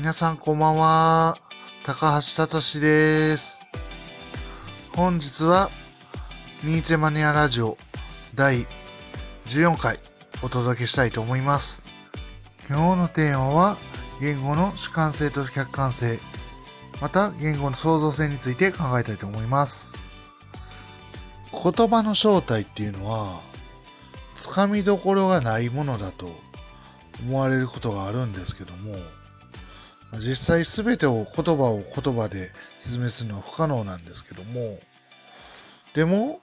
皆さんこんばんは。高橋聡です。本日は、ニーチェマニアラジオ第14回お届けしたいと思います。今日のテーマは、言語の主観性と客観性、また言語の創造性について考えたいと思います。言葉の正体っていうのは、つかみどころがないものだと思われることがあるんですけども、実際すべてを言葉を言葉で説明するのは不可能なんですけども、でも、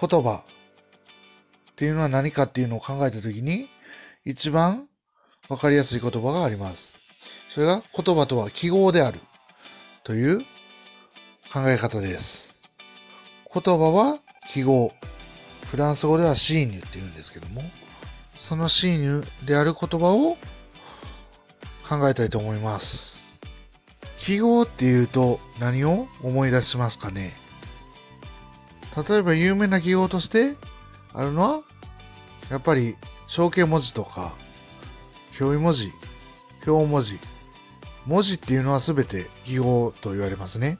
言葉っていうのは何かっていうのを考えたときに、一番わかりやすい言葉があります。それが言葉とは記号であるという考え方です。言葉は記号。フランス語ではシーニュって言うんですけども、そのシーニュである言葉を考えたいと思います。記号っていうと何を思い出しますかね？例えば有名な記号としてあるのは、やっぱり象形文字とか、表意文字、表文字、文字っていうのはすべて記号と言われますね。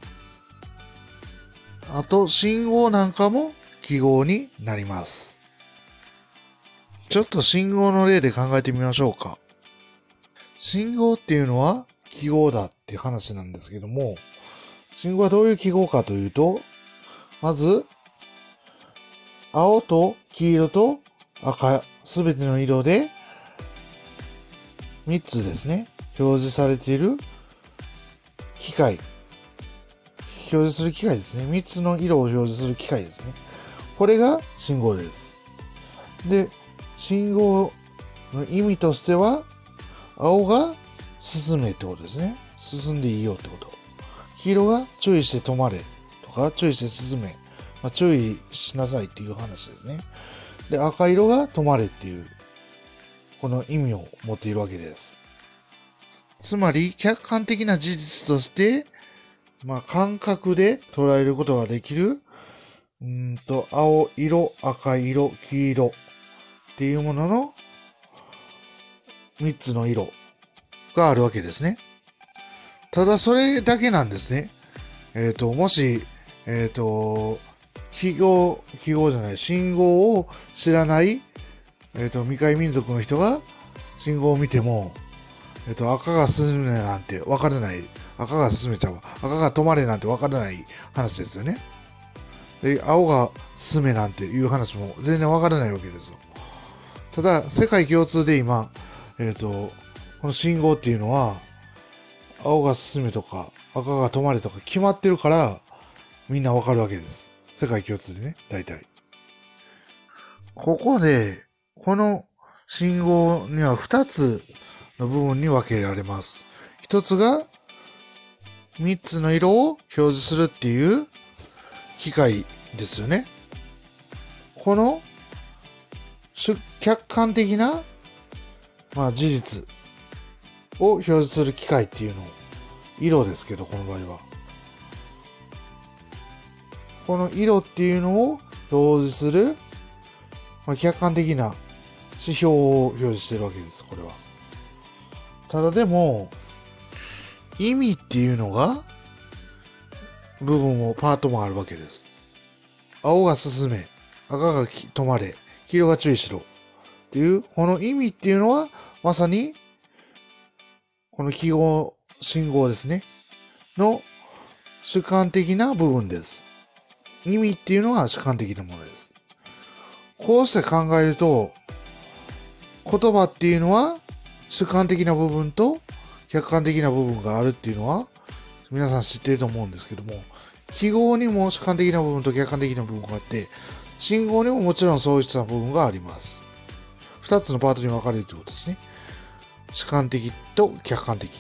あと、信号なんかも記号になります。ちょっと信号の例で考えてみましょうか。信号っていうのは記号だっていう話なんですけども、信号はどういう記号かというと、まず、青と黄色と赤、すべての色で、3つですね、表示されている機械。表示する機械ですね。3つの色を表示する機械ですね。これが信号です。で、信号の意味としては、青が進めってことですね。進んでいいよってこと。黄色が注意して止まれとか、注意して進め。まあ、注意しなさいっていう話ですね。で、赤色が止まれっていう、この意味を持っているわけです。つまり、客観的な事実として、まあ、感覚で捉えることができる、うんと、青色、赤色、黄色っていうものの3つの色があるわけですね。ただそれだけなんですね。えっ、と、もし、えっ、と、記号、記号じゃない、信号を知らない、えっ、と、未開民族の人が信号を見ても、えっ、と、赤が進めなんて分からない。赤が進めちゃう。赤が止まれなんて分からない話ですよね。で、青が進めなんていう話も全然分からないわけですよ。ただ、世界共通で今、えっ、と、この信号っていうのは、青が進めとか、赤が止まれとか決まってるから、みんなわかるわけです。世界共通でね、大体。ここで、この信号には2つの部分に分けられます。一つが、3つの色を表示するっていう機械ですよね。この、客観的な、まあ事実を表示する機械っていうのを、色ですけど、この場合は。この色っていうのを表示する、まあ、客観的な指標を表示してるわけです、これは。ただでも、意味っていうのが、部分も、パートもあるわけです。青が進め、赤が止まれ、黄色が注意しろ。っていう、この意味っていうのは、まさに、この記号、信号ですね。の主観的な部分です。意味っていうのは主観的なものです。こうして考えると、言葉っていうのは主観的な部分と客観的な部分があるっていうのは皆さん知ってると思うんですけども、記号にも主観的な部分と客観的な部分があって、信号にももちろんそういった部分があります。二つのパートに分かれるということですね。主観的と客観的。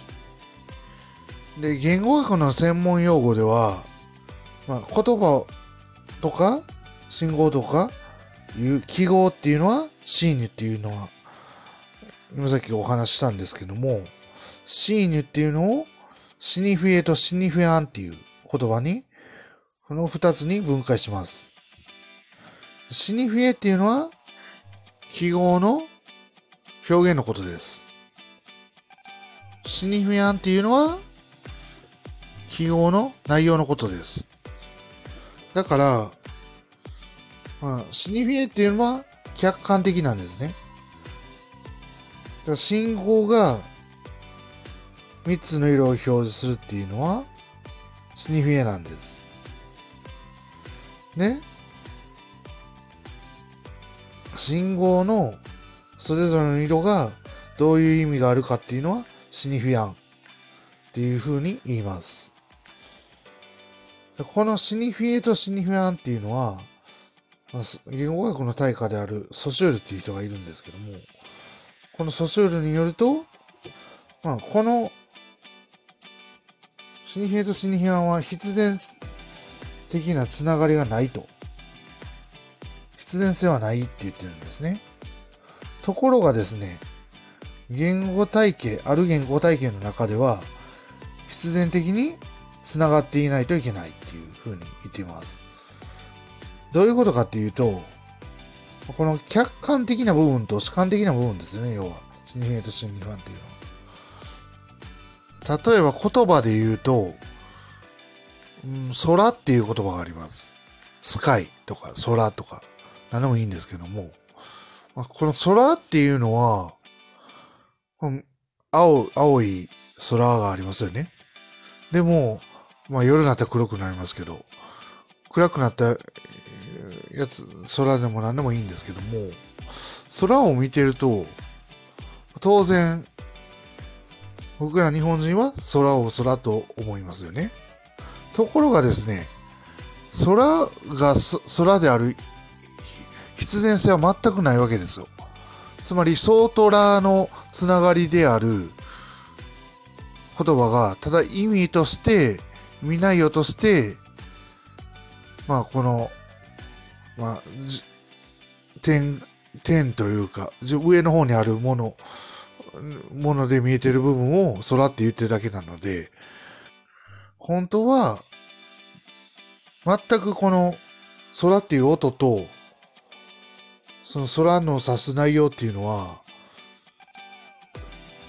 で、言語学の専門用語では、まあ、言葉とか信号とかいう記号っていうのは、シーニュっていうのは、今さっきお話ししたんですけども、シーニュっていうのを、シニフィエとシニフィアンっていう言葉に、この二つに分解します。シニフィエっていうのは、記号の表現のことです。シニフィアンっていうのは、記号の内容のことです。だから、まあ、シニフィエっていうのは客観的なんですね。だから信号が3つの色を表示するっていうのはシニフィエなんです。ね？信号のそれぞれの色がどういう意味があるかっていうのはシニフィアンっていう風に言います。このシニフィエとシニフィアンっていうのは、言語学の大家であるソシュールっていう人がいるんですけども、このソシュールによると、まあ、このシニフィエとシニフィアンは必然的なつながりがないと。必然性はないって言ってるんですね。ところがですね、言語体系、ある言語体系の中では、必然的に繋がっていないといけないっていうふうに言っています。どういうことかっていうと、この客観的な部分と主観的な部分ですよね、要は。シニフィエとシニファンっていうのは。例えば言葉で言うと、うん、空っていう言葉があります。スカイとか空とか、何でもいいんですけども、まあ、この空っていうのは、この青、青い空がありますよね。でも、まあ夜になったら黒くなりますけど、暗くなったやつ、空でも何でもいいんですけども、空を見てると、当然、僕ら日本人は空を空と思いますよね。ところがですね、空が空である必然性は全くないわけですよ。つまり、ソートラーのつながりである言葉が、ただ意味として、意味内容として、まあ、この、まあ、点、点というか、上の方にあるもの、もので見えてる部分を空って言ってるだけなので、本当は、全くこの空っていう音とその空の指す内容っていうのは、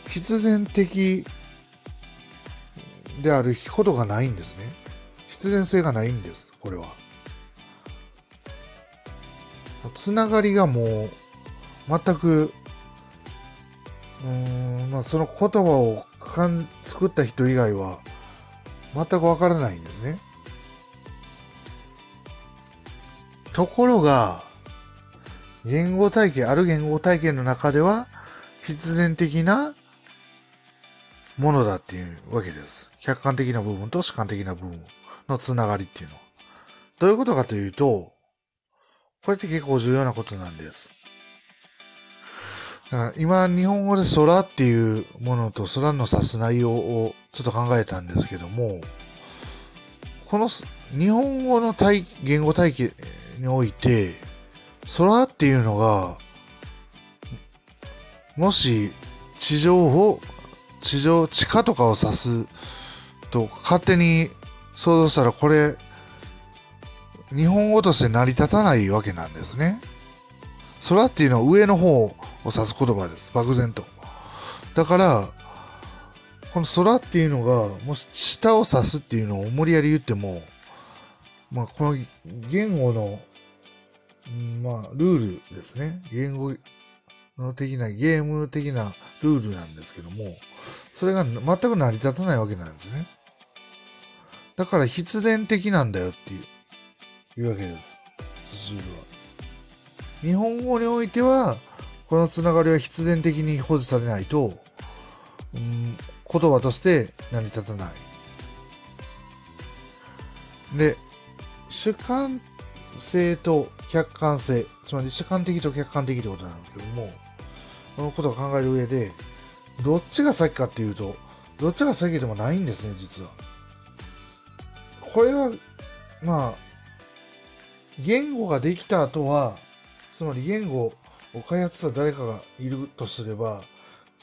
必然的であることがないんですね。必然性がないんです、これは。つながりがもう、全く、うん、まあその言葉をかん作った人以外は、全くわからないんですね。ところが、言語体系、ある言語体系の中では、必然的なものだっていうわけです。客観的な部分と主観的な部分のつながりっていうのは。どういうことかというと、これって結構重要なことなんです。今、日本語で空っていうものと空の指す内容をちょっと考えたんですけども、この日本語の体言語体系において、空っていうのが、もし地上を、地上、地下とかを指すと勝手に想像したらこれ、日本語として成り立たないわけなんですね。空っていうのは上の方を指す言葉です。漠然と。だから、この空っていうのが、もし下を指すっていうのを無理やり言っても、まあ、この言語のまあ、ルールですね。言語の的な、ゲーム的なルールなんですけども、それが全く成り立たないわけなんですね。だから必然的なんだよっていう、いうわけです。ルールは。日本語においては、このつながりは必然的に保持されないと、うん、言葉として成り立たない。で、主観性と客観性、つまり主観的と客観的ってことなんですけども、このことを考える上で、どっちが先かっていうと、どっちが先でもないんですね、実は。これは、まあ、言語ができた後は、つまり言語を開発した誰かがいるとすれば、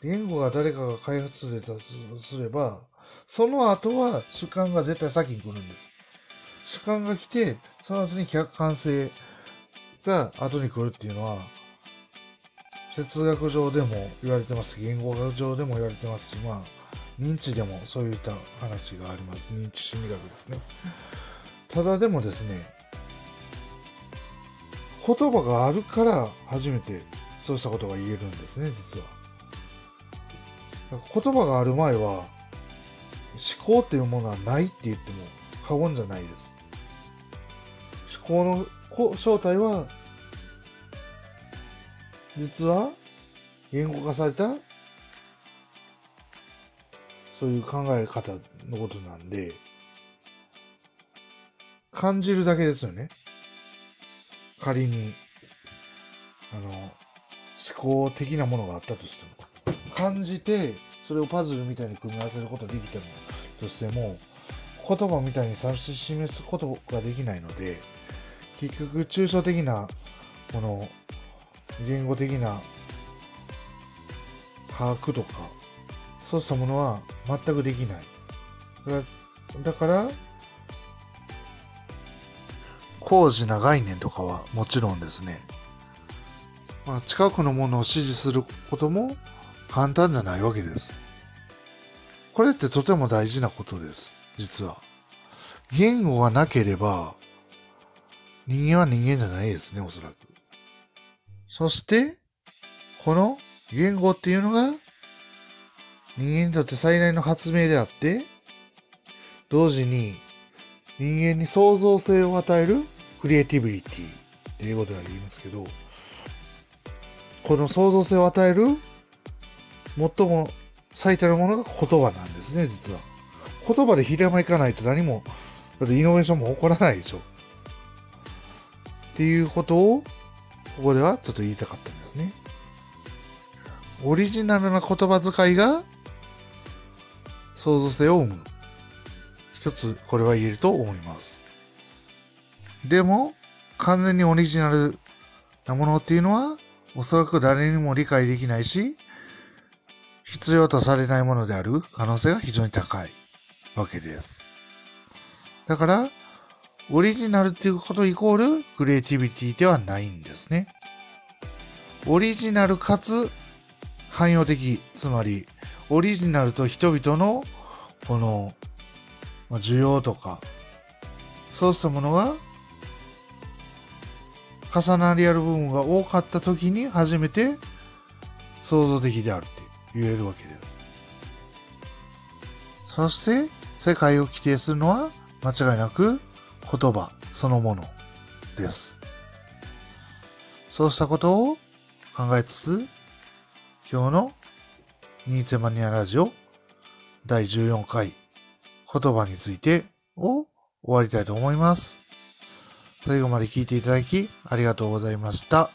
言語が誰かが開発すれたとすれば、その後は主観が絶対先に来るんです。主観が来て、その後に客観性が後に来るっていうのは、哲学上でも言われてます言語学上でも言われてますし、まあ、認知でもそういった話があります。認知心理学ですね。ただでもですね、言葉があるから初めてそうしたことが言えるんですね、実は。言葉がある前は、思考っていうものはないって言っても過言じゃないです。思考の正体は、実は言語化されたそういう考え方のことなんで、感じるだけですよね。仮に、あの、思考的なものがあったとしても。感じて、それをパズルみたいに組み合わせることができても、としても、言葉みたいに指し示すことができないので、結局、抽象的なもの、言語的な把握とか、そうしたものは全くできない。だから、工事な概念とかはもちろんですね、まあ、近くのものを指示することも簡単じゃないわけです。これってとても大事なことです。実は。言語がなければ、人間は人間じゃないですね、おそらく。そして、この言語っていうのが、人間にとって最大の発明であって、同時に人間に創造性を与えるクリエイティビリティって英語では言いますけど、この創造性を与える最も最たるものが言葉なんですね、実は。言葉でひらめかないと何も、だってイノベーションも起こらないでしょ。っていうことを、ここではちょっと言いたかったんですね。オリジナルな言葉遣いが創造性を生む。一つ、これは言えると思います。でも、完全にオリジナルなものっていうのは、おそらく誰にも理解できないし、必要とされないものである可能性が非常に高いわけです。だから、オリジナルっていうことイコールクリエイティビティではないんですね。オリジナルかつ汎用的、つまりオリジナルと人々のこの需要とか、そうしたものが重なりある部分が多かった時に初めて創造的であるって言えるわけです。そして世界を規定するのは間違いなく言葉そのものです。そうしたことを考えつつ、今日のニーツェマニアラジオ第14回言葉についてを終わりたいと思います。最後まで聞いていただきありがとうございました。